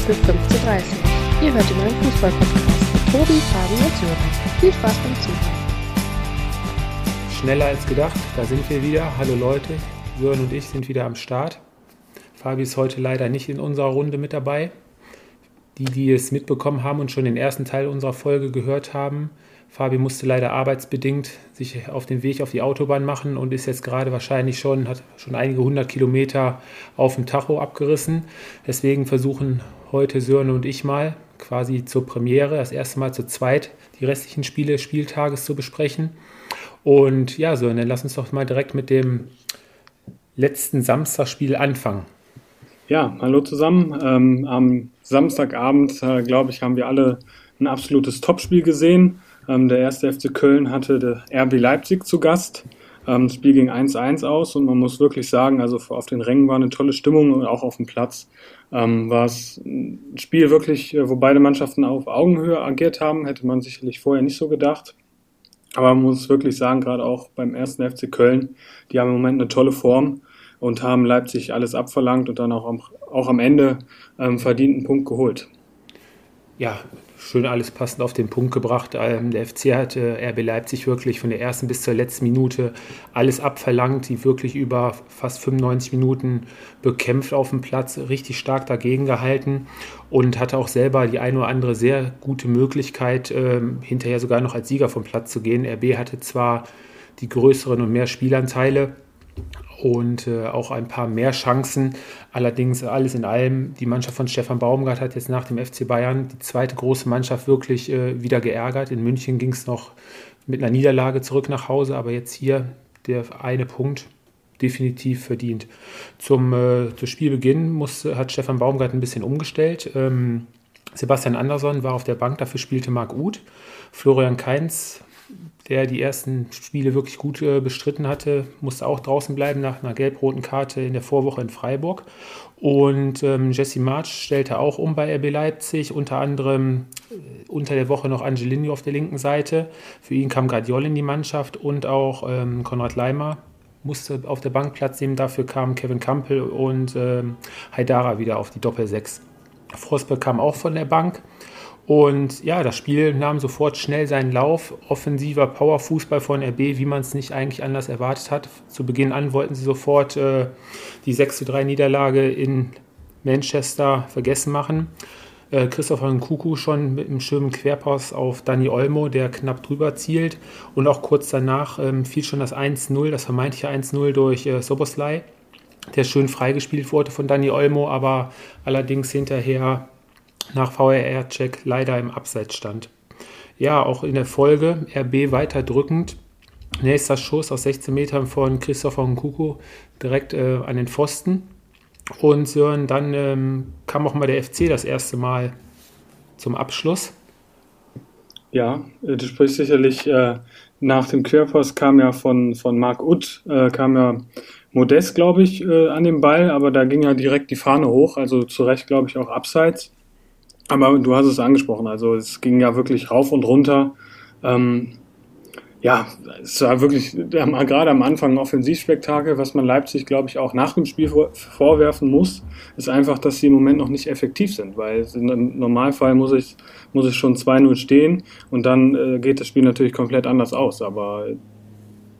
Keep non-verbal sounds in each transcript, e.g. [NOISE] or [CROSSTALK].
für 15.30 Ihr hört den neuen Fußball-Podcast mit Tobi, Fabi und Sören. Viel Spaß beim Zuhören. Schneller als gedacht, da sind wir wieder. Hallo Leute, Sören und ich sind wieder am Start. Fabi ist heute leider nicht in unserer Runde mit dabei. Die, die es mitbekommen haben und schon den ersten Teil unserer Folge gehört haben, Fabi musste leider arbeitsbedingt sich auf den Weg auf die Autobahn machen und ist jetzt gerade wahrscheinlich schon, hat schon einige hundert Kilometer auf dem Tacho abgerissen. Deswegen versuchen heute Sören und ich mal quasi zur Premiere, das erste Mal zu zweit, die restlichen Spiele des Spieltages zu besprechen. Und ja, Sören, dann lass uns doch mal direkt mit dem letzten Samstagspiel anfangen. Ja, hallo zusammen. Ähm, am Samstagabend, äh, glaube ich, haben wir alle ein absolutes Topspiel gesehen. Ähm, der erste FC Köln hatte der RB Leipzig zu Gast. Ähm, das Spiel ging 1-1 aus und man muss wirklich sagen, also auf den Rängen war eine tolle Stimmung und auch auf dem Platz ähm, war es ein Spiel wirklich, äh, wo beide Mannschaften auf Augenhöhe agiert haben, hätte man sicherlich vorher nicht so gedacht. Aber man muss wirklich sagen, gerade auch beim ersten FC Köln, die haben im Moment eine tolle Form und haben Leipzig alles abverlangt und dann auch am, auch am Ende ähm, verdienten Punkt geholt. Ja, schön alles passend auf den Punkt gebracht. Ähm, der FC hatte RB Leipzig wirklich von der ersten bis zur letzten Minute alles abverlangt, die wirklich über fast 95 Minuten bekämpft auf dem Platz, richtig stark dagegen gehalten und hatte auch selber die eine oder andere sehr gute Möglichkeit, ähm, hinterher sogar noch als Sieger vom Platz zu gehen. RB hatte zwar die größeren und mehr Spielanteile, und äh, auch ein paar mehr Chancen. Allerdings alles in allem, die Mannschaft von Stefan Baumgart hat jetzt nach dem FC Bayern die zweite große Mannschaft wirklich äh, wieder geärgert. In München ging es noch mit einer Niederlage zurück nach Hause, aber jetzt hier der eine Punkt definitiv verdient. Zum, äh, zu Spielbeginn musste, hat Stefan Baumgart ein bisschen umgestellt. Ähm, Sebastian Andersson war auf der Bank, dafür spielte Marc Uth. Florian Kainz der die ersten Spiele wirklich gut äh, bestritten hatte, musste auch draußen bleiben nach einer gelb-roten Karte in der Vorwoche in Freiburg. Und ähm, Jesse March stellte auch um bei RB Leipzig, unter anderem äh, unter der Woche noch Angelini auf der linken Seite. Für ihn kam Guardiol in die Mannschaft und auch ähm, Konrad Leimer musste auf der Bank Platz nehmen. Dafür kamen Kevin Campbell und ähm, Haidara wieder auf die Doppel-6. Forsberg kam auch von der Bank. Und ja, das Spiel nahm sofort schnell seinen Lauf. Offensiver Powerfußball von RB, wie man es nicht eigentlich anders erwartet hat. Zu Beginn an wollten sie sofort äh, die 6 3 Niederlage in Manchester vergessen machen. Äh, Christopher Nkuku schon mit einem schönen Querpass auf Dani Olmo, der knapp drüber zielt. Und auch kurz danach ähm, fiel schon das 1-0, das vermeintliche 1-0 durch äh, Soboslai, der schön freigespielt wurde von Dani Olmo, aber allerdings hinterher nach VRR-Check leider im Abseits stand. Ja, auch in der Folge RB weiter drückend. Nächster Schuss aus 16 Metern von Christopher Nkuku direkt äh, an den Pfosten. Und Sören, dann ähm, kam auch mal der FC das erste Mal zum Abschluss. Ja, äh, du sprichst sicherlich äh, nach dem Querpass kam ja von, von Marc Utt, äh, kam ja Modest, glaube ich, äh, an den Ball, aber da ging ja direkt die Fahne hoch, also zu Recht, glaube ich, auch abseits. Aber du hast es angesprochen, also es ging ja wirklich rauf und runter. Ähm, ja, es war wirklich gerade am Anfang ein Offensivspektakel, was man Leipzig, glaube ich, auch nach dem Spiel vorwerfen muss, ist einfach, dass sie im Moment noch nicht effektiv sind, weil im Normalfall muss ich, muss ich schon 2-0 stehen und dann äh, geht das Spiel natürlich komplett anders aus. Aber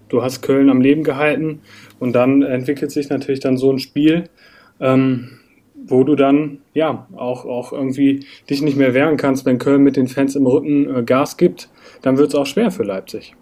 du hast Köln am Leben gehalten und dann entwickelt sich natürlich dann so ein Spiel. Ähm, wo du dann ja auch, auch irgendwie dich nicht mehr wehren kannst, wenn Köln mit den Fans im Rücken äh, Gas gibt, dann wird es auch schwer für Leipzig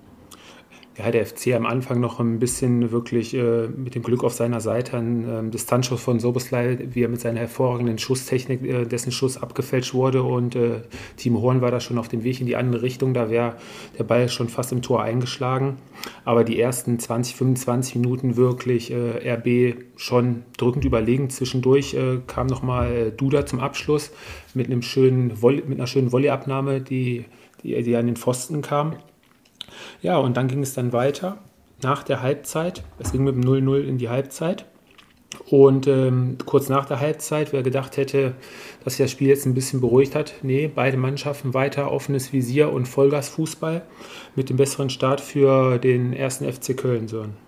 ja, der FC am Anfang noch ein bisschen wirklich äh, mit dem Glück auf seiner Seite. Ein ähm, Distanzschuss von Soboslai, wie er mit seiner hervorragenden Schusstechnik, äh, dessen Schuss abgefälscht wurde. Und äh, Team Horn war da schon auf dem Weg in die andere Richtung. Da wäre der Ball schon fast im Tor eingeschlagen. Aber die ersten 20, 25 Minuten wirklich äh, RB schon drückend überlegen. Zwischendurch äh, kam nochmal äh, Duda zum Abschluss mit, einem schönen mit einer schönen Volleyabnahme, die, die, die an den Pfosten kam. Ja, und dann ging es dann weiter nach der Halbzeit. Es ging mit dem 0-0 in die Halbzeit. Und ähm, kurz nach der Halbzeit, wer gedacht hätte, dass sich das Spiel jetzt ein bisschen beruhigt hat, nee, beide Mannschaften weiter offenes Visier und Vollgasfußball mit dem besseren Start für den ersten FC Köln. Sören.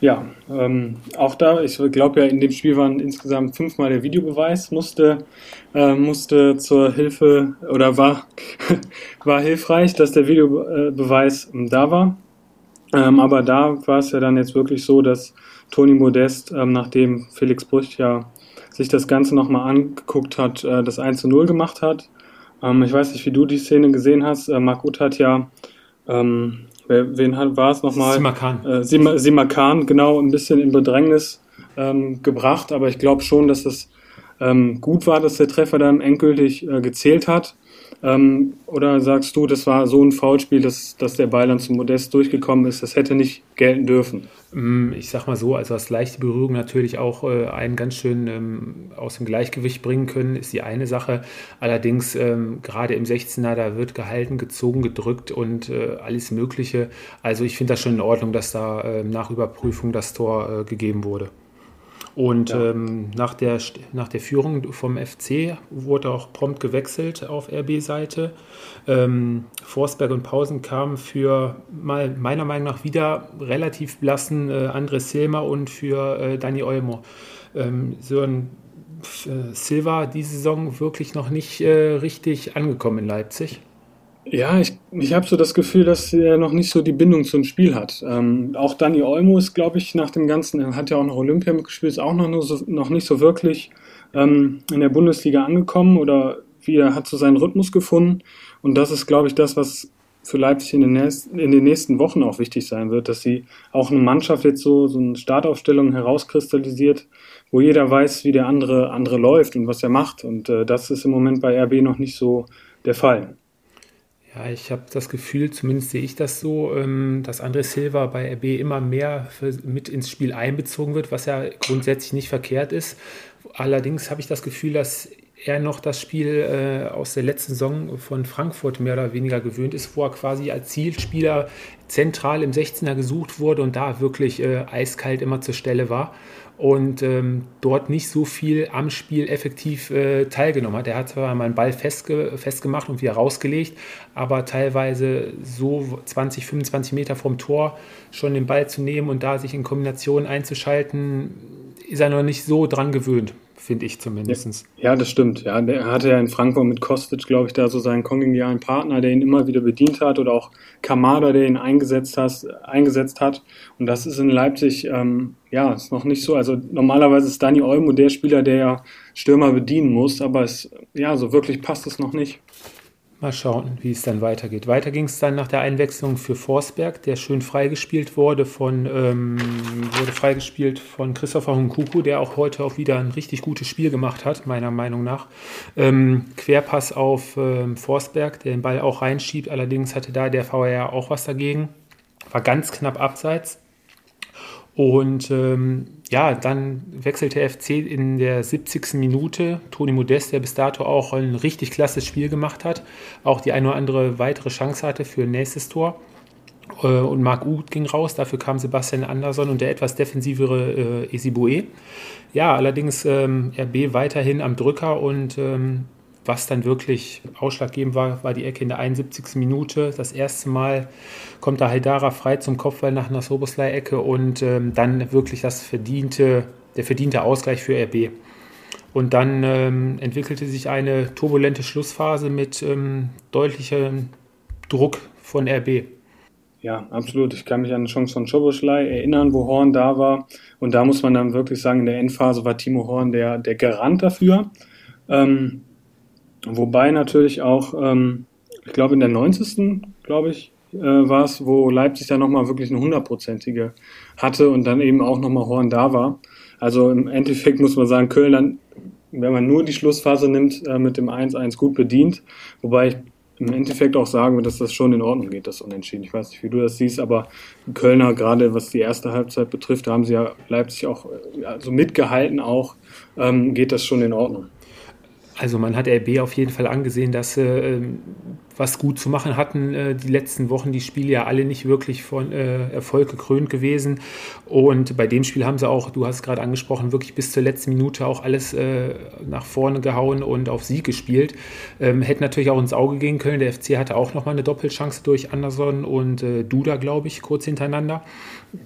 Ja, ähm, auch da, ich glaube ja, in dem Spiel waren insgesamt fünfmal der Videobeweis, musste, äh, musste zur Hilfe oder war, [LAUGHS] war hilfreich, dass der Videobeweis ähm, da war. Ähm, aber da war es ja dann jetzt wirklich so, dass Toni Modest, ähm, nachdem Felix Brüch ja sich das Ganze nochmal angeguckt hat, äh, das 1 zu 0 gemacht hat. Ähm, ich weiß nicht, wie du die Szene gesehen hast. Äh, Marc Uth hat ja ähm, Wer, wen hat, war es nochmal? Simakan. Äh, Sim, Simakan, genau, ein bisschen in Bedrängnis ähm, gebracht, aber ich glaube schon, dass es ähm, gut war, dass der Treffer dann endgültig äh, gezählt hat. Ähm, oder sagst du, das war so ein Foulspiel, dass, dass der Ball dann zum Modest durchgekommen ist, das hätte nicht gelten dürfen? Mm, ich sag mal so, also das leichte Berührung natürlich auch äh, einen ganz schön ähm, aus dem Gleichgewicht bringen können, ist die eine Sache. Allerdings ähm, gerade im 16er, da wird gehalten, gezogen, gedrückt und äh, alles Mögliche. Also ich finde das schon in Ordnung, dass da äh, nach Überprüfung das Tor äh, gegeben wurde. Und ja. ähm, nach, der, nach der Führung vom FC wurde auch prompt gewechselt auf RB-Seite. Ähm, Forsberg und Pausen kamen für mal meiner Meinung nach wieder relativ blassen äh, André Silma und für äh, Dani Olmo. Ähm, so ein äh, Silva diese Saison wirklich noch nicht äh, richtig angekommen in Leipzig. Ja, ich, ich habe so das Gefühl, dass er noch nicht so die Bindung zum Spiel hat. Ähm, auch Dani Olmo ist, glaube ich, nach dem Ganzen, er hat ja auch noch Olympia mitgespielt, ist auch noch, so, noch nicht so wirklich ähm, in der Bundesliga angekommen oder wie er hat so seinen Rhythmus gefunden. Und das ist, glaube ich, das, was für Leipzig in den, nächsten, in den nächsten Wochen auch wichtig sein wird, dass sie auch eine Mannschaft jetzt so, so eine Startaufstellung herauskristallisiert, wo jeder weiß, wie der andere, andere läuft und was er macht. Und äh, das ist im Moment bei RB noch nicht so der Fall. Ja, ich habe das Gefühl, zumindest sehe ich das so, ähm, dass André Silva bei RB immer mehr mit ins Spiel einbezogen wird, was ja grundsätzlich nicht verkehrt ist. Allerdings habe ich das Gefühl, dass er noch das Spiel äh, aus der letzten Saison von Frankfurt mehr oder weniger gewöhnt ist, wo er quasi als Zielspieler zentral im 16er gesucht wurde und da wirklich äh, eiskalt immer zur Stelle war und ähm, dort nicht so viel am Spiel effektiv äh, teilgenommen hat. Er hat zwar mal einen Ball festge festgemacht und wieder rausgelegt, aber teilweise so 20, 25 Meter vom Tor schon den Ball zu nehmen und da sich in Kombinationen einzuschalten, ist er noch nicht so dran gewöhnt finde ich zumindest. Ja, das stimmt. Ja, er hatte ja in Frankfurt mit Kostic, glaube ich, da so seinen kongenialen Partner, der ihn immer wieder bedient hat oder auch Kamada, der ihn eingesetzt, has, eingesetzt hat. Und das ist in Leipzig, ähm, ja, ist noch nicht so. Also normalerweise ist Dani Olmo der Spieler, der ja Stürmer bedienen muss, aber es, ja, so wirklich passt es noch nicht. Mal schauen, wie es dann weitergeht. Weiter ging es dann nach der Einwechslung für Forsberg, der schön freigespielt wurde von, ähm, wurde freigespielt von Christopher Hunkuku, der auch heute auch wieder ein richtig gutes Spiel gemacht hat, meiner Meinung nach. Ähm, Querpass auf ähm, Forsberg, der den Ball auch reinschiebt. Allerdings hatte da der VR auch was dagegen. War ganz knapp abseits. Und ähm, ja, dann wechselte FC in der 70. Minute. Toni Modest, der bis dato auch ein richtig klasse Spiel gemacht hat, auch die eine oder andere weitere Chance hatte für nächstes Tor. Äh, und Marc Uth ging raus, dafür kam Sebastian Andersson und der etwas defensivere äh, Esibue. Ja, allerdings ähm, RB weiterhin am Drücker und ähm, was dann wirklich ausschlaggebend war, war die Ecke in der 71. Minute. Das erste Mal kommt da Haidara frei zum Kopfball nach einer Soboslai-Ecke und ähm, dann wirklich das verdiente, der verdiente Ausgleich für RB. Und dann ähm, entwickelte sich eine turbulente Schlussphase mit ähm, deutlichem Druck von RB. Ja, absolut. Ich kann mich an die Chance von Schoboschlei erinnern, wo Horn da war. Und da muss man dann wirklich sagen, in der Endphase war Timo Horn der, der Garant dafür. Ähm, Wobei natürlich auch, ähm, ich glaube in der 90. glaube ich, äh, war es, wo Leipzig dann nochmal wirklich eine hundertprozentige hatte und dann eben auch nochmal Horn da war. Also im Endeffekt muss man sagen, Köln dann, wenn man nur die Schlussphase nimmt, äh, mit dem 1-1 gut bedient. Wobei ich im Endeffekt auch sagen würde, dass das schon in Ordnung geht, das Unentschieden. Ich weiß nicht, wie du das siehst, aber Kölner, gerade was die erste Halbzeit betrifft, haben sie ja Leipzig auch also mitgehalten, auch ähm, geht das schon in Ordnung. Also man hat RB auf jeden Fall angesehen, dass sie äh, was gut zu machen hatten. Äh, die letzten Wochen, die Spiele ja alle nicht wirklich von äh, Erfolg gekrönt gewesen. Und bei dem Spiel haben sie auch, du hast gerade angesprochen, wirklich bis zur letzten Minute auch alles äh, nach vorne gehauen und auf Sieg gespielt. Ähm, hätte natürlich auch ins Auge gehen können. Der FC hatte auch nochmal eine Doppelchance durch Anderson und äh, Duda, glaube ich, kurz hintereinander.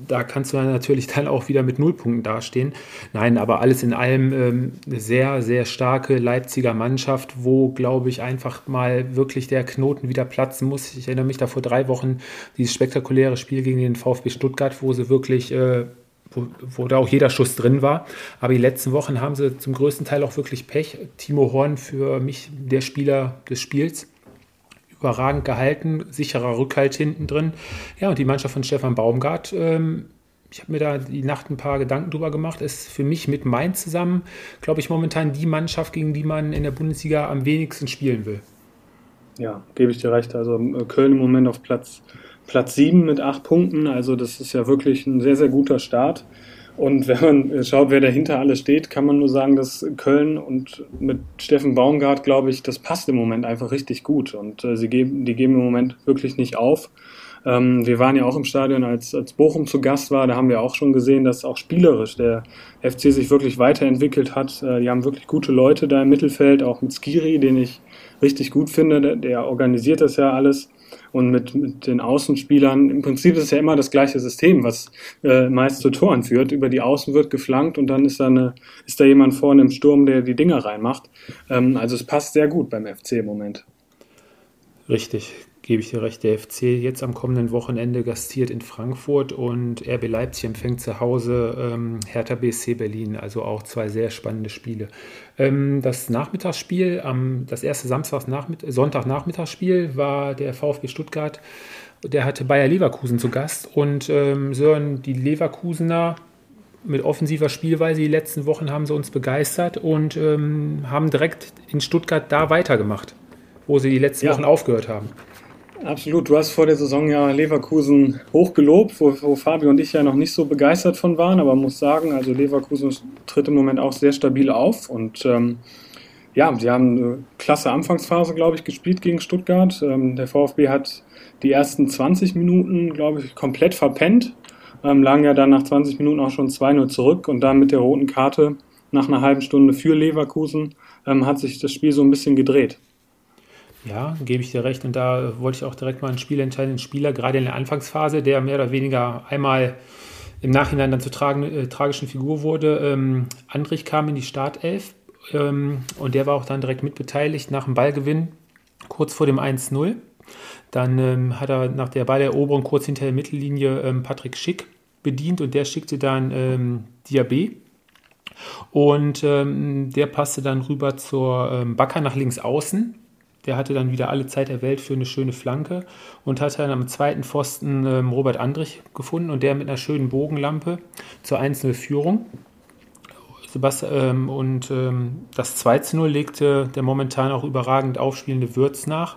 Da kannst du natürlich dann auch wieder mit Nullpunkten dastehen. Nein, aber alles in allem ähm, eine sehr, sehr starke Leipziger Mannschaft, wo, glaube ich, einfach mal wirklich der Knoten wieder platzen muss. Ich erinnere mich da vor drei Wochen dieses spektakuläre Spiel gegen den VfB Stuttgart, wo sie wirklich, äh, wo, wo, da auch jeder Schuss drin war. Aber die letzten Wochen haben sie zum größten Teil auch wirklich Pech. Timo Horn für mich der Spieler des Spiels. Überragend gehalten, sicherer Rückhalt hinten drin. Ja, und die Mannschaft von Stefan Baumgart ähm, ich habe mir da die Nacht ein paar Gedanken drüber gemacht, ist für mich mit Mainz zusammen, glaube ich, momentan die Mannschaft, gegen die man in der Bundesliga am wenigsten spielen will. Ja, gebe ich dir recht. Also äh, Köln im Moment auf Platz, Platz 7 mit 8 Punkten. Also das ist ja wirklich ein sehr, sehr guter Start. Und wenn man schaut, wer dahinter alles steht, kann man nur sagen, dass Köln und mit Steffen Baumgart, glaube ich, das passt im Moment einfach richtig gut. Und äh, sie geben, die geben im Moment wirklich nicht auf. Ähm, wir waren ja auch im Stadion, als, als Bochum zu Gast war. Da haben wir auch schon gesehen, dass auch spielerisch der FC sich wirklich weiterentwickelt hat. Äh, die haben wirklich gute Leute da im Mittelfeld, auch mit Skiri, den ich richtig gut finde. Der, der organisiert das ja alles. Und mit, mit den Außenspielern, im Prinzip ist es ja immer das gleiche System, was äh, meist zu Toren führt. Über die Außen wird geflankt und dann ist da, eine, ist da jemand vorne im Sturm, der die Dinger reinmacht. Ähm, also es passt sehr gut beim FC im Moment. Richtig, gebe ich dir recht, der FC jetzt am kommenden Wochenende gastiert in Frankfurt und RB Leipzig empfängt zu Hause ähm, Hertha BSC Berlin, also auch zwei sehr spannende Spiele. Ähm, das Nachmittagsspiel, ähm, das erste Samstagnachmitt Sonntagnachmittagsspiel war der VfB Stuttgart, der hatte Bayer Leverkusen zu Gast und ähm, Sören, die Leverkusener mit offensiver Spielweise die letzten Wochen haben sie uns begeistert und ähm, haben direkt in Stuttgart da weitergemacht, wo sie die letzten ja. Wochen aufgehört haben. Absolut. Du hast vor der Saison ja Leverkusen hochgelobt, wo, wo Fabio und ich ja noch nicht so begeistert von waren, aber muss sagen, also Leverkusen tritt im Moment auch sehr stabil auf und ähm, ja, sie haben eine klasse Anfangsphase, glaube ich, gespielt gegen Stuttgart. Ähm, der VfB hat die ersten 20 Minuten, glaube ich, komplett verpennt, ähm, lagen ja dann nach 20 Minuten auch schon 2-0 zurück und dann mit der roten Karte nach einer halben Stunde für Leverkusen ähm, hat sich das Spiel so ein bisschen gedreht. Ja, gebe ich dir recht. Und da wollte ich auch direkt mal einen spielentscheidenden Spieler, gerade in der Anfangsphase, der mehr oder weniger einmal im Nachhinein dann zur tragen, äh, tragischen Figur wurde. Ähm, Andrich kam in die Startelf ähm, und der war auch dann direkt mitbeteiligt nach dem Ballgewinn, kurz vor dem 1-0. Dann ähm, hat er nach der Balleroberung kurz hinter der Mittellinie ähm, Patrick Schick bedient und der schickte dann ähm, Diaby. Und ähm, der passte dann rüber zur ähm, Backer nach links außen der hatte dann wieder alle Zeit der Welt für eine schöne Flanke und hat dann am zweiten Pfosten ähm, Robert Andrich gefunden und der mit einer schönen Bogenlampe zur 1-0-Führung. Ähm, und ähm, das 2-0 legte der momentan auch überragend aufspielende Würz nach.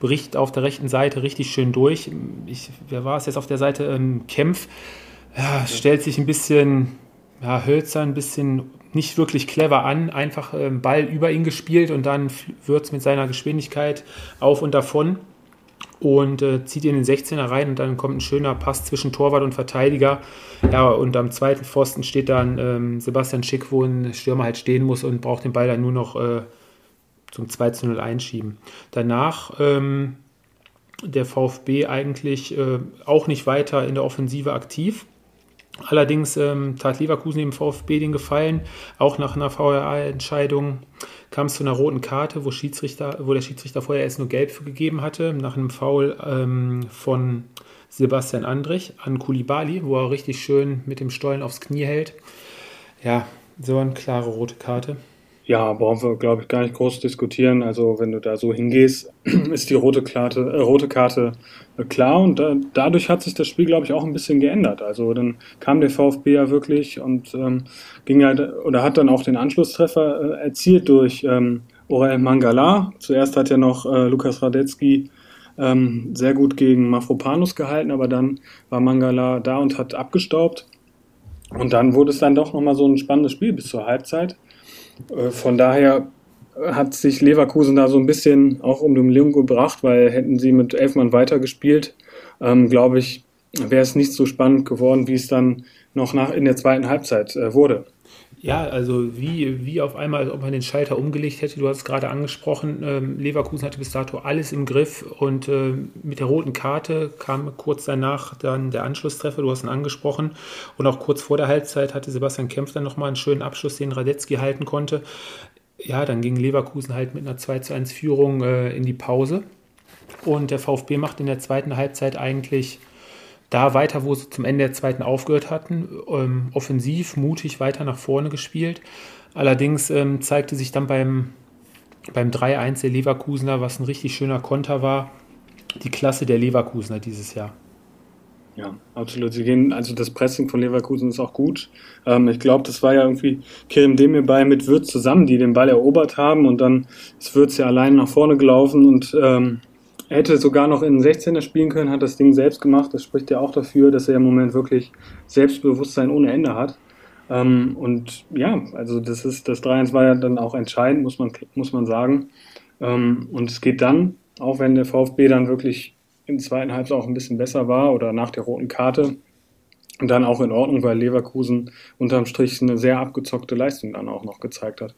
Bericht auf der rechten Seite richtig schön durch. Ich, wer war es jetzt auf der Seite? Ähm, Kempf. Ja, stellt sich ein bisschen ja, hölzern, ein bisschen nicht wirklich clever an, einfach äh, Ball über ihn gespielt und dann wird es mit seiner Geschwindigkeit auf und davon und äh, zieht ihn in den 16er rein und dann kommt ein schöner Pass zwischen Torwart und Verteidiger. Ja, und am zweiten Pfosten steht dann ähm, Sebastian Schick, wo ein Stürmer halt stehen muss und braucht den Ball dann nur noch äh, zum 2 zu 0 einschieben. Danach ähm, der VfB eigentlich äh, auch nicht weiter in der Offensive aktiv. Allerdings ähm, tat Leverkusen dem VfB den Gefallen. Auch nach einer VRA-Entscheidung kam es zu einer roten Karte, wo, Schiedsrichter, wo der Schiedsrichter vorher erst nur Gelb für gegeben hatte, nach einem Foul ähm, von Sebastian Andrich an Kulibali, wo er richtig schön mit dem Stollen aufs Knie hält. Ja, so eine klare rote Karte. Ja, brauchen wir, glaube ich, gar nicht groß diskutieren. Also wenn du da so hingehst, [CLEARS THROAT] ist die rote Karte, äh, rote Karte äh, klar und da, dadurch hat sich das Spiel, glaube ich, auch ein bisschen geändert. Also dann kam der VfB ja wirklich und ähm, ging halt oder hat dann auch den Anschlusstreffer äh, erzielt durch ähm, Orel Mangala. Zuerst hat ja noch äh, Lukas Radetzky ähm, sehr gut gegen Mafropanus gehalten, aber dann war Mangala da und hat abgestaubt. Und dann wurde es dann doch nochmal so ein spannendes Spiel bis zur Halbzeit. Äh, von daher hat sich Leverkusen da so ein bisschen auch um den Ling gebracht, weil hätten sie mit elf Mann weitergespielt, ähm, glaube ich, wäre es nicht so spannend geworden, wie es dann noch nach in der zweiten Halbzeit äh, wurde. Ja, also wie, wie auf einmal, als ob man den Schalter umgelegt hätte. Du hast es gerade angesprochen, ähm, Leverkusen hatte bis dato alles im Griff und äh, mit der roten Karte kam kurz danach dann der Anschlusstreffer, du hast ihn angesprochen. Und auch kurz vor der Halbzeit hatte Sebastian Kempf dann nochmal einen schönen Abschluss, den Radetzky halten konnte. Ja, dann ging Leverkusen halt mit einer 2 zu 1 Führung äh, in die Pause. Und der VfB macht in der zweiten Halbzeit eigentlich da weiter, wo sie zum Ende der zweiten aufgehört hatten. Ähm, offensiv, mutig weiter nach vorne gespielt. Allerdings ähm, zeigte sich dann beim, beim 3-1 der Leverkusener, was ein richtig schöner Konter war, die Klasse der Leverkusener dieses Jahr. Ja, absolut. Sie gehen, also das Pressing von Leverkusen ist auch gut. Ähm, ich glaube, das war ja irgendwie Kerem Demirbay mit Würz zusammen, die den Ball erobert haben und dann ist Würz ja allein nach vorne gelaufen und ähm, er hätte sogar noch in 16er spielen können, hat das Ding selbst gemacht. Das spricht ja auch dafür, dass er im Moment wirklich Selbstbewusstsein ohne Ende hat. Ähm, und ja, also das ist, das 3-1 war ja dann auch entscheidend, muss man, muss man sagen. Ähm, und es geht dann, auch wenn der VfB dann wirklich im zweiten Halbzeit auch ein bisschen besser war oder nach der roten Karte, dann auch in Ordnung, weil Leverkusen unterm Strich eine sehr abgezockte Leistung dann auch noch gezeigt hat.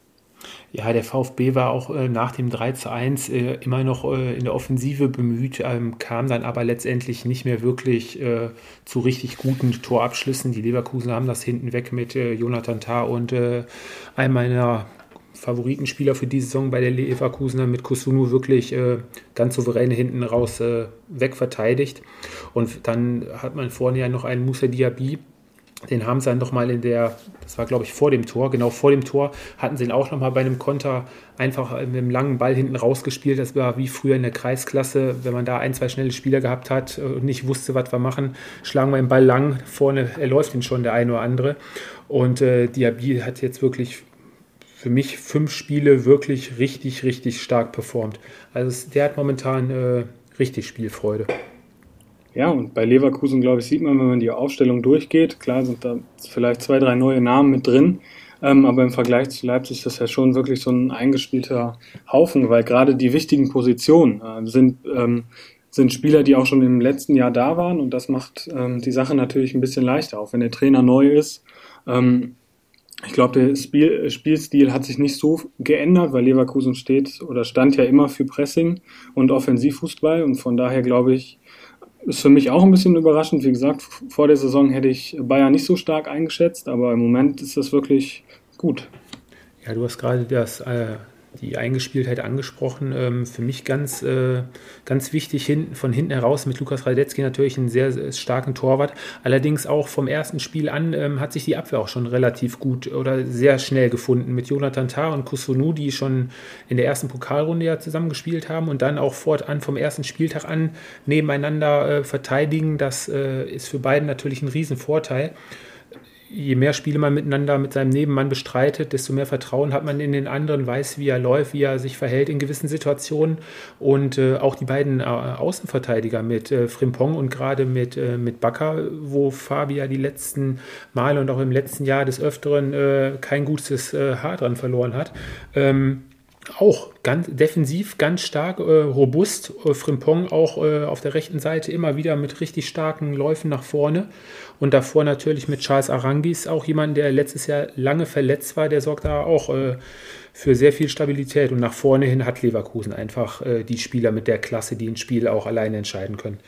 Ja, der VfB war auch äh, nach dem 3 zu 1 äh, immer noch äh, in der Offensive bemüht, ähm, kam dann aber letztendlich nicht mehr wirklich äh, zu richtig guten Torabschlüssen. Die Leverkusen haben das hinten weg mit äh, Jonathan Tah und äh, einem meiner Favoritenspieler für die Saison bei der Leverkusener mit Kusunu wirklich ganz souverän hinten raus wegverteidigt. Und dann hat man vorne ja noch einen Musa Diaby, den haben sie dann nochmal in der, das war glaube ich vor dem Tor, genau vor dem Tor, hatten sie ihn auch nochmal bei einem Konter einfach mit einem langen Ball hinten rausgespielt. Das war wie früher in der Kreisklasse, wenn man da ein, zwei schnelle Spieler gehabt hat und nicht wusste, was wir machen, schlagen wir den Ball lang, vorne er läuft ihn schon der eine oder andere. Und äh, Diaby hat jetzt wirklich für mich fünf Spiele wirklich richtig, richtig stark performt. Also der hat momentan äh, richtig Spielfreude. Ja, und bei Leverkusen, glaube ich, sieht man, wenn man die Aufstellung durchgeht, klar sind da vielleicht zwei, drei neue Namen mit drin, ähm, aber im Vergleich zu Leipzig ist das ja schon wirklich so ein eingespielter Haufen, weil gerade die wichtigen Positionen äh, sind, ähm, sind Spieler, die auch schon im letzten Jahr da waren und das macht ähm, die Sache natürlich ein bisschen leichter, auch wenn der Trainer neu ist. Ähm, ich glaube, der Spiel, Spielstil hat sich nicht so geändert, weil Leverkusen steht oder stand ja immer für Pressing und Offensivfußball und von daher glaube ich, ist für mich auch ein bisschen überraschend. Wie gesagt, vor der Saison hätte ich Bayern nicht so stark eingeschätzt, aber im Moment ist das wirklich gut. Ja, du hast gerade das äh, die Eingespieltheit angesprochen. Ähm, für mich ganz, äh, ganz wichtig hinten, von hinten heraus mit Lukas Radetzky natürlich einen sehr, sehr starken Torwart. Allerdings auch vom ersten Spiel an ähm, hat sich die Abwehr auch schon relativ gut oder sehr schnell gefunden mit Jonathan Tah und Kusunu, die schon in der ersten Pokalrunde ja zusammengespielt haben und dann auch fortan vom ersten Spieltag an nebeneinander äh, verteidigen. Das äh, ist für beiden natürlich ein Riesenvorteil je mehr Spiele man miteinander mit seinem Nebenmann bestreitet, desto mehr Vertrauen hat man in den anderen, weiß, wie er läuft, wie er sich verhält in gewissen Situationen. Und äh, auch die beiden äh, Außenverteidiger mit äh, Frimpong und gerade mit, äh, mit Bakker, wo Fabia die letzten Male und auch im letzten Jahr des Öfteren äh, kein gutes äh, Haar dran verloren hat. Ähm, auch ganz defensiv, ganz stark, äh, robust. Äh, Frimpong auch äh, auf der rechten Seite immer wieder mit richtig starken Läufen nach vorne. Und davor natürlich mit Charles Arangis, auch jemand, der letztes Jahr lange verletzt war, der sorgt da auch äh, für sehr viel Stabilität. Und nach vorne hin hat Leverkusen einfach äh, die Spieler mit der Klasse, die ein Spiel auch alleine entscheiden können.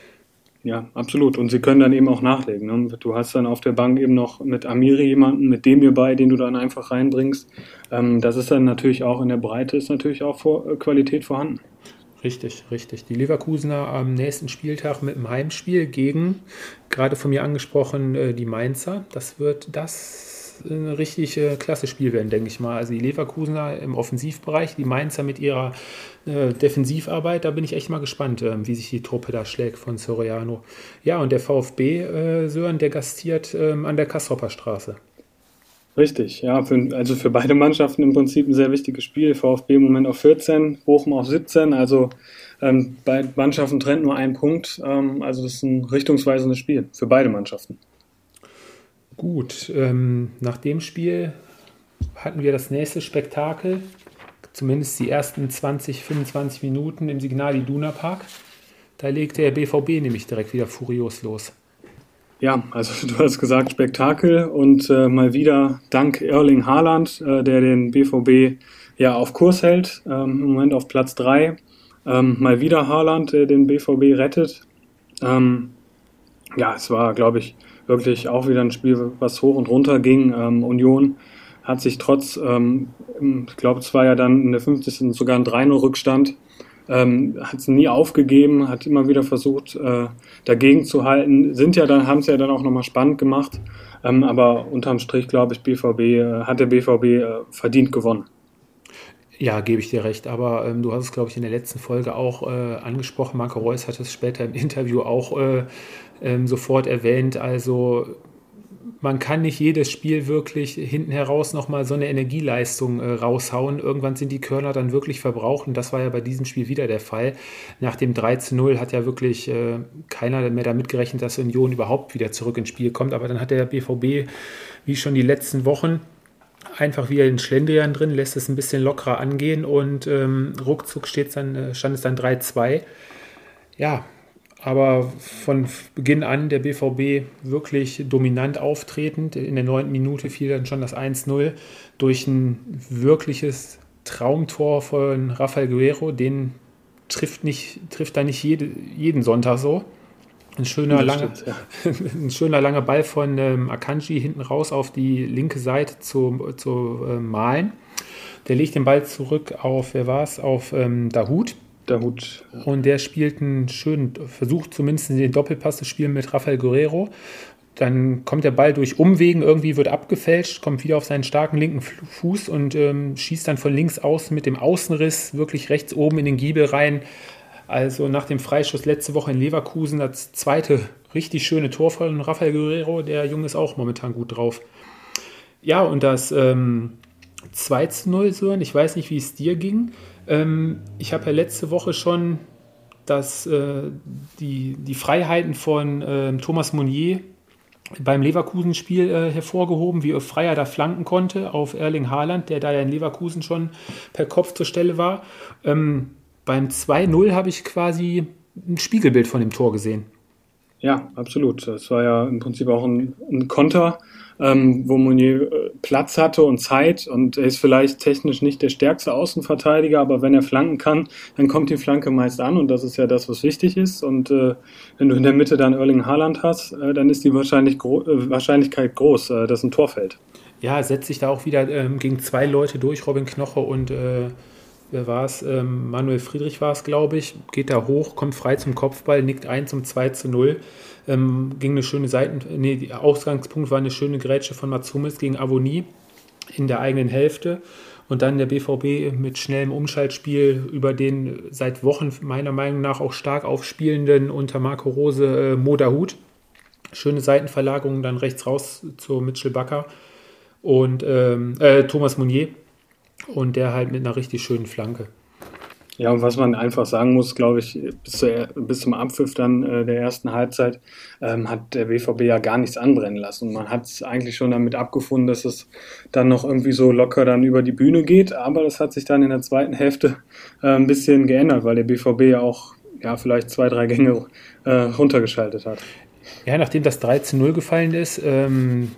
Ja, absolut. Und sie können dann eben auch nachlegen. Ne? Du hast dann auf der Bank eben noch mit Amiri jemanden, mit dem ihr bei, den du dann einfach reinbringst. Ähm, das ist dann natürlich auch in der Breite, ist natürlich auch vor, äh, Qualität vorhanden. Richtig, richtig. Die Leverkusener am nächsten Spieltag mit dem Heimspiel gegen, gerade von mir angesprochen, äh, die Mainzer. Das wird das ein richtig äh, klasse Spiel werden, denke ich mal. Also die Leverkusener im Offensivbereich, die Mainzer mit ihrer äh, Defensivarbeit, da bin ich echt mal gespannt, äh, wie sich die Truppe da schlägt von Soriano. Ja, und der VfB, äh, Sören, der gastiert ähm, an der Kastropper Straße. Richtig, ja, für, also für beide Mannschaften im Prinzip ein sehr wichtiges Spiel. VfB im Moment auf 14, Bochum auf 17, also ähm, beide Mannschaften trennt nur ein Punkt. Ähm, also das ist ein richtungsweisendes Spiel für beide Mannschaften. Gut, ähm, nach dem Spiel hatten wir das nächste Spektakel. Zumindest die ersten 20, 25 Minuten im Signal Iduna Park. Da legte der BVB nämlich direkt wieder furios los. Ja, also [LAUGHS] du hast gesagt Spektakel und äh, mal wieder dank Erling Haaland, äh, der den BVB ja auf Kurs hält, ähm, im Moment auf Platz 3. Ähm, mal wieder Haaland, der den BVB rettet. Ähm, ja, es war, glaube ich, wirklich auch wieder ein Spiel, was hoch und runter ging. Ähm, Union hat sich trotz, ähm, ich glaube, es war ja dann in der 50. sogar ein 3-0-Rückstand, ähm, hat es nie aufgegeben, hat immer wieder versucht, äh, dagegen zu halten. Sind ja dann, haben es ja dann auch nochmal spannend gemacht. Ähm, aber unterm Strich, glaube ich, BVB, äh, hat der BVB äh, verdient gewonnen. Ja, gebe ich dir recht. Aber ähm, du hast es, glaube ich, in der letzten Folge auch äh, angesprochen. Marco Reus hat es später im Interview auch äh, ähm, sofort erwähnt. Also man kann nicht jedes Spiel wirklich hinten heraus nochmal so eine Energieleistung äh, raushauen. Irgendwann sind die Körner dann wirklich verbraucht und das war ja bei diesem Spiel wieder der Fall. Nach dem 3 zu 0 hat ja wirklich äh, keiner mehr damit gerechnet, dass Union überhaupt wieder zurück ins Spiel kommt. Aber dann hat der BVB, wie schon die letzten Wochen, einfach wieder den Schlendrian drin, lässt es ein bisschen lockerer angehen und ähm, ruckzuck steht's dann, äh, stand es dann 3-2. Ja, aber von Beginn an der BVB wirklich dominant auftretend. In der neunten Minute fiel dann schon das 1-0 durch ein wirkliches Traumtor von Rafael Guerrero. Den trifft, nicht, trifft da nicht jede, jeden Sonntag so. Ein schöner, langer, ja. [LAUGHS] ein schöner langer Ball von ähm, Akanji hinten raus auf die linke Seite zu, zu äh, malen. Der legt den Ball zurück auf, wer war es, auf ähm, Dahut der Hut. Und der spielt einen schönen, versucht zumindest den Doppelpass zu spielen mit Rafael Guerrero. Dann kommt der Ball durch Umwegen, irgendwie wird abgefälscht, kommt wieder auf seinen starken linken Fuß und ähm, schießt dann von links außen mit dem Außenriss wirklich rechts oben in den Giebel rein. Also nach dem Freischuss letzte Woche in Leverkusen das zweite richtig schöne Tor von Rafael Guerrero. Der Junge ist auch momentan gut drauf. Ja, und das ähm, 2 zu 0, Sören, ich weiß nicht, wie es dir ging. Ähm, ich habe ja letzte Woche schon das, äh, die, die Freiheiten von äh, Thomas Monnier beim Leverkusen-Spiel äh, hervorgehoben, wie Freier da flanken konnte auf Erling Haaland, der da ja in Leverkusen schon per Kopf zur Stelle war. Ähm, beim 2-0 habe ich quasi ein Spiegelbild von dem Tor gesehen. Ja, absolut. Das war ja im Prinzip auch ein, ein Konter ähm, wo Mounier äh, Platz hatte und Zeit und er ist vielleicht technisch nicht der stärkste Außenverteidiger, aber wenn er flanken kann, dann kommt die Flanke meist an und das ist ja das, was wichtig ist. Und äh, wenn du in der Mitte dann Erling Haaland hast, äh, dann ist die wahrscheinlich gro äh, Wahrscheinlichkeit groß, äh, dass ein Tor fällt. Ja, setzt sich da auch wieder ähm, gegen zwei Leute durch, Robin Knoche und äh, wer war es? Ähm, Manuel Friedrich war es, glaube ich. Geht da hoch, kommt frei zum Kopfball, nickt ein zum 2 zu 0. Ähm, ging eine schöne Seiten, nee, Ausgangspunkt war eine schöne Grätsche von Matsumis gegen Avonie in der eigenen Hälfte. Und dann der BVB mit schnellem Umschaltspiel über den seit Wochen meiner Meinung nach auch stark aufspielenden unter Marco Rose äh, Modahut. Schöne Seitenverlagerung dann rechts raus zu Mitchell Bakker und ähm, äh, Thomas Mounier. Und der halt mit einer richtig schönen Flanke. Ja, und was man einfach sagen muss, glaube ich, bis, zur, bis zum Abpfiff dann äh, der ersten Halbzeit ähm, hat der BVB ja gar nichts anbrennen lassen. Und man hat es eigentlich schon damit abgefunden, dass es dann noch irgendwie so locker dann über die Bühne geht. Aber das hat sich dann in der zweiten Hälfte äh, ein bisschen geändert, weil der BVB ja auch ja, vielleicht zwei, drei Gänge äh, runtergeschaltet hat. Ja, nachdem das 13-0 gefallen ist, ähm,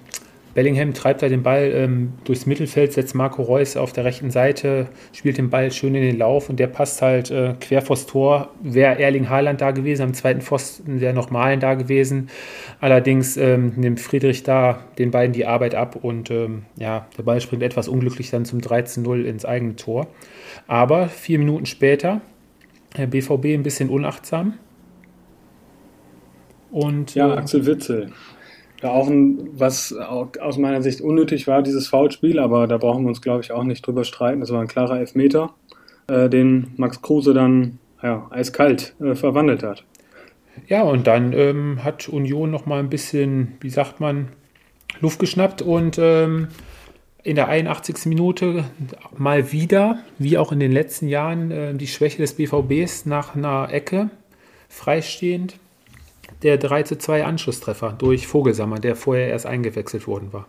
Bellingham treibt da den Ball ähm, durchs Mittelfeld, setzt Marco Reus auf der rechten Seite, spielt den Ball schön in den Lauf und der passt halt äh, quer vors Tor. Wäre Erling Haaland da gewesen, am zweiten Pfosten wäre noch Malen da gewesen. Allerdings ähm, nimmt Friedrich da den beiden die Arbeit ab und ähm, ja, der Ball springt etwas unglücklich dann zum 13-0 ins eigene Tor. Aber vier Minuten später, der BVB ein bisschen unachtsam. Und, ja, äh, Axel Witzel. Ja, auch ein, was aus meiner Sicht unnötig war, dieses Foulspiel, aber da brauchen wir uns, glaube ich, auch nicht drüber streiten. Das war ein klarer Elfmeter, äh, den Max Kruse dann ja, eiskalt äh, verwandelt hat. Ja, und dann ähm, hat Union noch mal ein bisschen, wie sagt man, Luft geschnappt und ähm, in der 81. Minute mal wieder, wie auch in den letzten Jahren, äh, die Schwäche des BVBs nach einer Ecke freistehend der 3 zu 2 Anschlusstreffer durch Vogelsammer, der vorher erst eingewechselt worden war.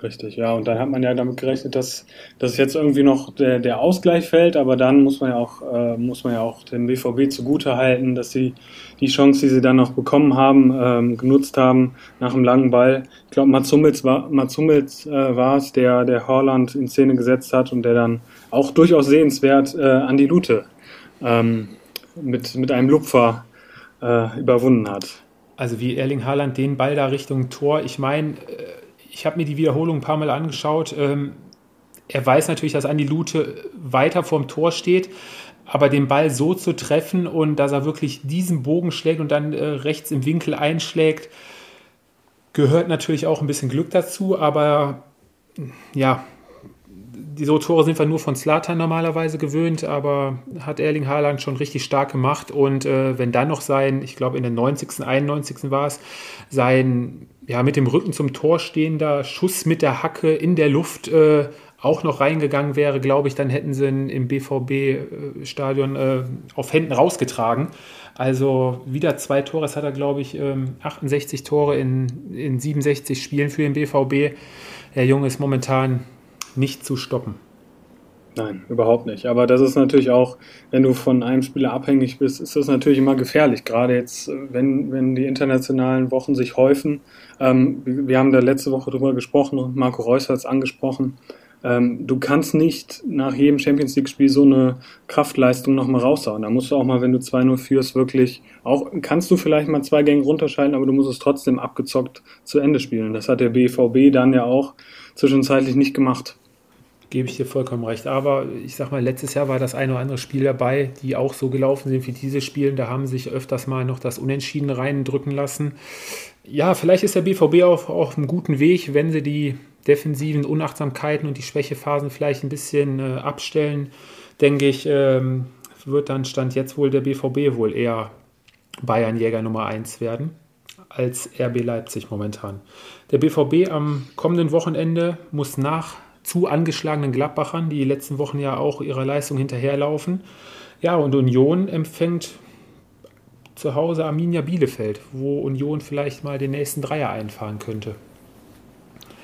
Richtig, ja. Und dann hat man ja damit gerechnet, dass, dass jetzt irgendwie noch der, der Ausgleich fällt, aber dann muss man ja auch, äh, muss man ja auch dem BVB zugute halten, dass sie die Chance, die sie dann noch bekommen haben, ähm, genutzt haben nach einem langen Ball. Ich glaube, Mats Hummels war, Mats Hummels, äh, war es, der, der Horland in Szene gesetzt hat und der dann auch durchaus sehenswert äh, an die Lute ähm, mit, mit einem Lupfer äh, überwunden hat. Also wie Erling Haaland den Ball da Richtung Tor, ich meine, äh, ich habe mir die Wiederholung ein paar Mal angeschaut. Ähm, er weiß natürlich, dass Andi Lute weiter vorm Tor steht, aber den Ball so zu treffen und dass er wirklich diesen Bogen schlägt und dann äh, rechts im Winkel einschlägt, gehört natürlich auch ein bisschen Glück dazu, aber ja, diese Tore sind wir nur von Slatan normalerweise gewöhnt, aber hat Erling Haaland schon richtig stark gemacht. Und äh, wenn dann noch sein, ich glaube in der 90., 91. war es, sein ja, mit dem Rücken zum Tor stehender Schuss mit der Hacke in der Luft äh, auch noch reingegangen wäre, glaube ich, dann hätten sie ihn im BVB-Stadion äh, auf Händen rausgetragen. Also wieder zwei Tore, das hat er, glaube ich, 68 ähm, Tore in, in 67 Spielen für den BVB. Der Junge ist momentan nicht zu stoppen. Nein, überhaupt nicht. Aber das ist natürlich auch, wenn du von einem Spieler abhängig bist, ist das natürlich immer gefährlich. Gerade jetzt, wenn, wenn die internationalen Wochen sich häufen. Ähm, wir haben da letzte Woche drüber gesprochen und Marco Reus hat es angesprochen. Ähm, du kannst nicht nach jedem Champions League-Spiel so eine Kraftleistung nochmal raushauen. Da musst du auch mal, wenn du 2-0 führst, wirklich auch, kannst du vielleicht mal zwei Gänge runterschalten, aber du musst es trotzdem abgezockt zu Ende spielen. Das hat der BVB dann ja auch zwischenzeitlich nicht gemacht gebe ich dir vollkommen recht. Aber ich sag mal, letztes Jahr war das ein oder andere Spiel dabei, die auch so gelaufen sind wie diese Spiele. Da haben sich öfters mal noch das Unentschieden reindrücken lassen. Ja, vielleicht ist der BVB auch auf einem guten Weg, wenn sie die defensiven Unachtsamkeiten und die Schwächephasen vielleicht ein bisschen äh, abstellen. Denke ich, ähm, wird dann Stand jetzt wohl der BVB wohl eher Bayernjäger Nummer 1 werden als RB Leipzig momentan. Der BVB am kommenden Wochenende muss nach zu angeschlagenen Gladbachern, die, die letzten Wochen ja auch ihrer Leistung hinterherlaufen. Ja, und Union empfängt zu Hause Arminia Bielefeld, wo Union vielleicht mal den nächsten Dreier einfahren könnte.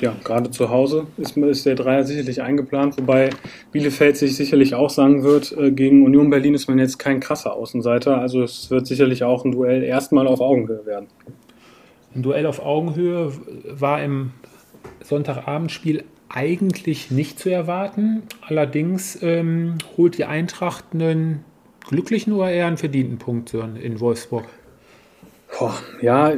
Ja, gerade zu Hause ist, ist der Dreier sicherlich eingeplant, wobei Bielefeld sich sicherlich auch sagen wird, äh, gegen Union Berlin ist man jetzt kein krasser Außenseiter. Also es wird sicherlich auch ein Duell erstmal auf Augenhöhe werden. Ein Duell auf Augenhöhe war im Sonntagabendspiel eigentlich nicht zu erwarten. Allerdings ähm, holt die Eintracht einen glücklichen oder eher einen verdienten Punkt in Wolfsburg. Boah, ja,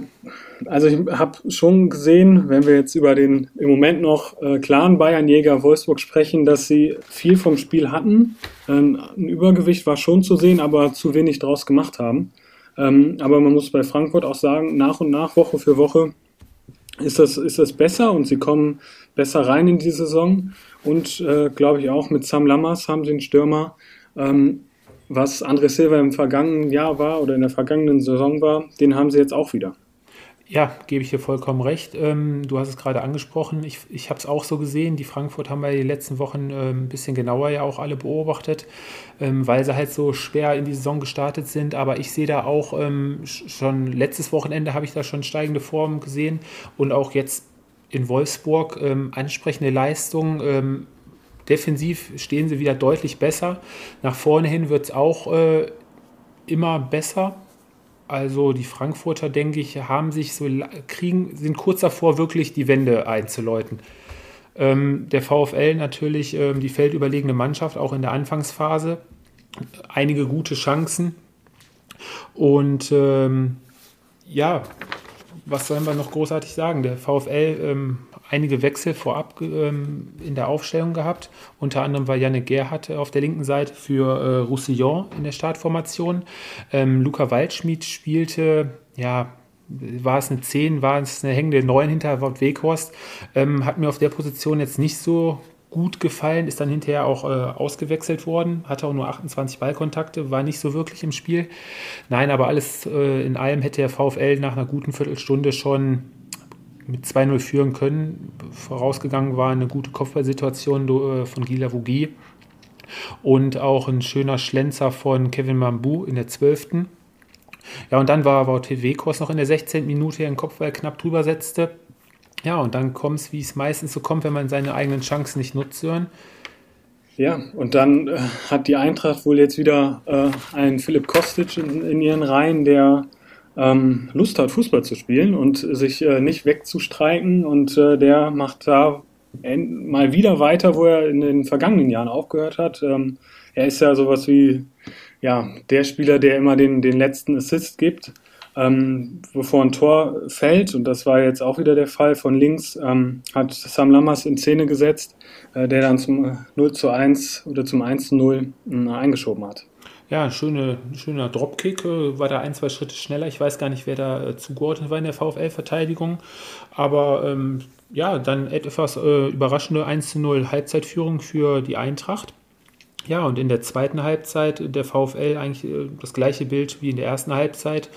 also ich habe schon gesehen, wenn wir jetzt über den im Moment noch äh, klaren Bayernjäger Wolfsburg sprechen, dass sie viel vom Spiel hatten. Ähm, ein Übergewicht war schon zu sehen, aber zu wenig draus gemacht haben. Ähm, aber man muss bei Frankfurt auch sagen, nach und nach, Woche für Woche, ist das, ist das besser und sie kommen besser rein in die Saison. Und äh, glaube ich auch mit Sam Lammers haben sie einen Stürmer, ähm, was André Silva im vergangenen Jahr war oder in der vergangenen Saison war, den haben sie jetzt auch wieder. Ja, gebe ich dir vollkommen recht. Ähm, du hast es gerade angesprochen. Ich, ich habe es auch so gesehen. Die Frankfurt haben wir die letzten Wochen äh, ein bisschen genauer ja auch alle beobachtet, ähm, weil sie halt so schwer in die Saison gestartet sind. Aber ich sehe da auch ähm, schon letztes Wochenende habe ich da schon steigende Formen gesehen und auch jetzt in Wolfsburg ähm, ansprechende Leistung. Ähm, defensiv stehen sie wieder deutlich besser. Nach vorne hin wird es auch äh, immer besser. Also die Frankfurter, denke ich, haben sich so kriegen, sind kurz davor, wirklich die Wende einzuläuten. Ähm, der VfL natürlich ähm, die feldüberlegene Mannschaft, auch in der Anfangsphase. Einige gute Chancen. Und ähm, ja, was sollen wir noch großartig sagen? Der VfL ähm, einige Wechsel vorab ähm, in der Aufstellung gehabt. Unter anderem war Janne Gerhardt auf der linken Seite für äh, Roussillon in der Startformation. Ähm, Luca Waldschmidt spielte, ja, war es eine 10, war es eine hängende 9 hinter Wout Weghorst. Ähm, hat mir auf der Position jetzt nicht so gut gefallen, ist dann hinterher auch äh, ausgewechselt worden, hatte auch nur 28 Ballkontakte, war nicht so wirklich im Spiel. Nein, aber alles äh, in allem hätte der VfL nach einer guten Viertelstunde schon mit 2-0 führen können. Vorausgegangen war eine gute Kopfballsituation äh, von Gila Vugi und auch ein schöner Schlenzer von Kevin Mambu in der 12. Ja, und dann war Wout Wekos noch in der 16. Minute, der den Kopfball knapp drüber setzte. Ja, und dann kommt es, wie es meistens so kommt, wenn man seine eigenen Chancen nicht nutzt, Sören. Ja, und dann äh, hat die Eintracht wohl jetzt wieder äh, einen Philipp Kostic in, in, ihren Reihen, der ähm, Lust hat, Fußball zu spielen und sich äh, nicht wegzustreiken. Und äh, der macht da mal wieder weiter, wo er in den vergangenen Jahren aufgehört hat. Ähm, er ist ja sowas wie ja, der Spieler, der immer den, den letzten Assist gibt ähm, bevor ein Tor fällt, und das war jetzt auch wieder der Fall von links, ähm, hat Sam Lammers in Szene gesetzt, äh, der dann zum 0 zu 1 oder zum 1 zu 0 äh, eingeschoben hat. Ja, schöne, schöner Dropkick, äh, war da ein, zwei Schritte schneller. Ich weiß gar nicht, wer da äh, zugeordnet war in der VfL-Verteidigung. Aber ähm, ja, dann etwas äh, überraschende 1 zu 0 Halbzeitführung für die Eintracht. Ja, und in der zweiten Halbzeit der VfL eigentlich äh, das gleiche Bild wie in der ersten Halbzeit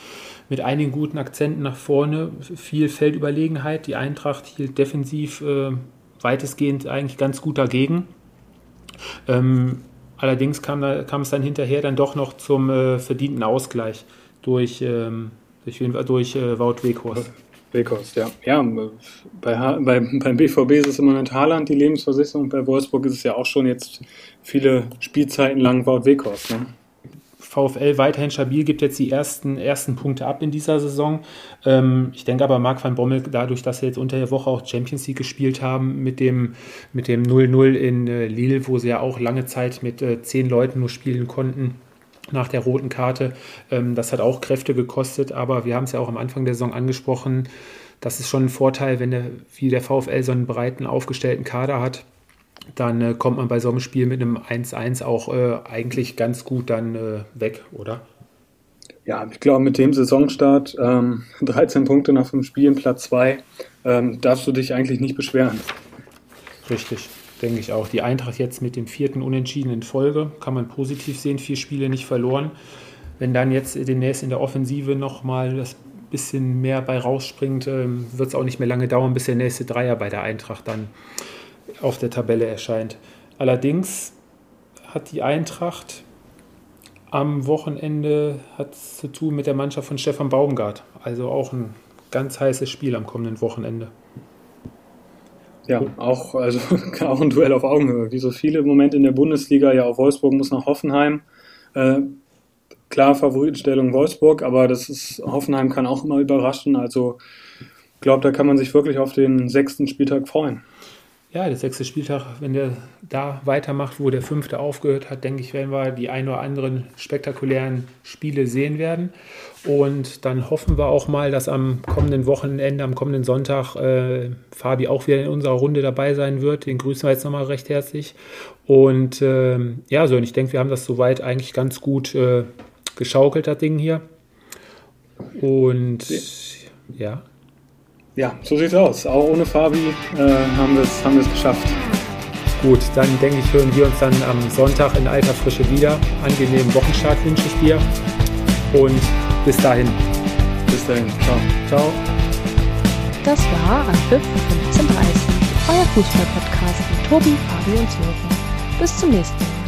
mit einigen guten Akzenten nach vorne, viel Feldüberlegenheit. Die Eintracht hielt defensiv äh, weitestgehend eigentlich ganz gut dagegen. Ähm, allerdings kam, kam, es dann hinterher dann doch noch zum äh, verdienten Ausgleich durch, ähm, durch, durch äh, Wout Weghorst. Weghorst, ja. Ja, bei, bei, beim BVB ist es im Moment Haaland die Lebensversicherung, bei Wolfsburg ist es ja auch schon jetzt viele Spielzeiten lang Wout Weghorst. Ne? VfL weiterhin stabil, gibt jetzt die ersten, ersten Punkte ab in dieser Saison. Ähm, ich denke aber, Marc van Bommel, dadurch, dass sie jetzt unter der Woche auch Champions League gespielt haben, mit dem mit dem 0-0 in äh, Lille, wo sie ja auch lange Zeit mit äh, zehn Leuten nur spielen konnten, nach der roten Karte. Ähm, das hat auch Kräfte gekostet, aber wir haben es ja auch am Anfang der Saison angesprochen. Das ist schon ein Vorteil, wenn der, wie der VfL so einen breiten, aufgestellten Kader hat dann äh, kommt man bei so einem Spiel mit einem 1-1 auch äh, eigentlich ganz gut dann äh, weg, oder? Ja, ich glaube, mit dem Saisonstart, ähm, [LAUGHS] 13 Punkte nach 5 Spielen, Platz 2, ähm, darfst du dich eigentlich nicht beschweren. Richtig, denke ich auch. Die Eintracht jetzt mit dem vierten Unentschieden in Folge, kann man positiv sehen, vier Spiele nicht verloren. Wenn dann jetzt demnächst in der Offensive nochmal das bisschen mehr bei rausspringt, ähm, wird es auch nicht mehr lange dauern, bis der nächste Dreier bei der Eintracht dann auf der Tabelle erscheint. Allerdings hat die Eintracht am Wochenende zu tun mit der Mannschaft von Stefan Baumgart. Also auch ein ganz heißes Spiel am kommenden Wochenende. Ja, auch, also, [LAUGHS] auch ein Duell auf Augenhöhe. Wie so viele im Moment in der Bundesliga, ja, auch Wolfsburg muss nach Hoffenheim. Äh, klar, Favoritenstellung Wolfsburg, aber das ist, Hoffenheim kann auch immer überraschen. Also, ich glaube, da kann man sich wirklich auf den sechsten Spieltag freuen ja, der sechste Spieltag, wenn der da weitermacht, wo der fünfte aufgehört hat, denke ich, werden wir die ein oder anderen spektakulären Spiele sehen werden. Und dann hoffen wir auch mal, dass am kommenden Wochenende, am kommenden Sonntag, äh, Fabi auch wieder in unserer Runde dabei sein wird. Den grüßen wir jetzt nochmal recht herzlich. Und äh, ja, so, und ich denke, wir haben das soweit eigentlich ganz gut äh, geschaukelt, das Ding hier. Und ja. Ja, so sieht's aus. Auch ohne Fabi äh, haben wir es haben geschafft. Gut, dann denke ich, hören wir uns dann am Sonntag in alter Frische wieder. Angenehmen Wochenstart wünsche ich dir. Und bis dahin. Bis dahin. Ciao. Ciao. Das war Anpfiff 15.30 euer Fußball-Podcast mit Tobi, Fabi und Jürgen. Bis zum nächsten Mal.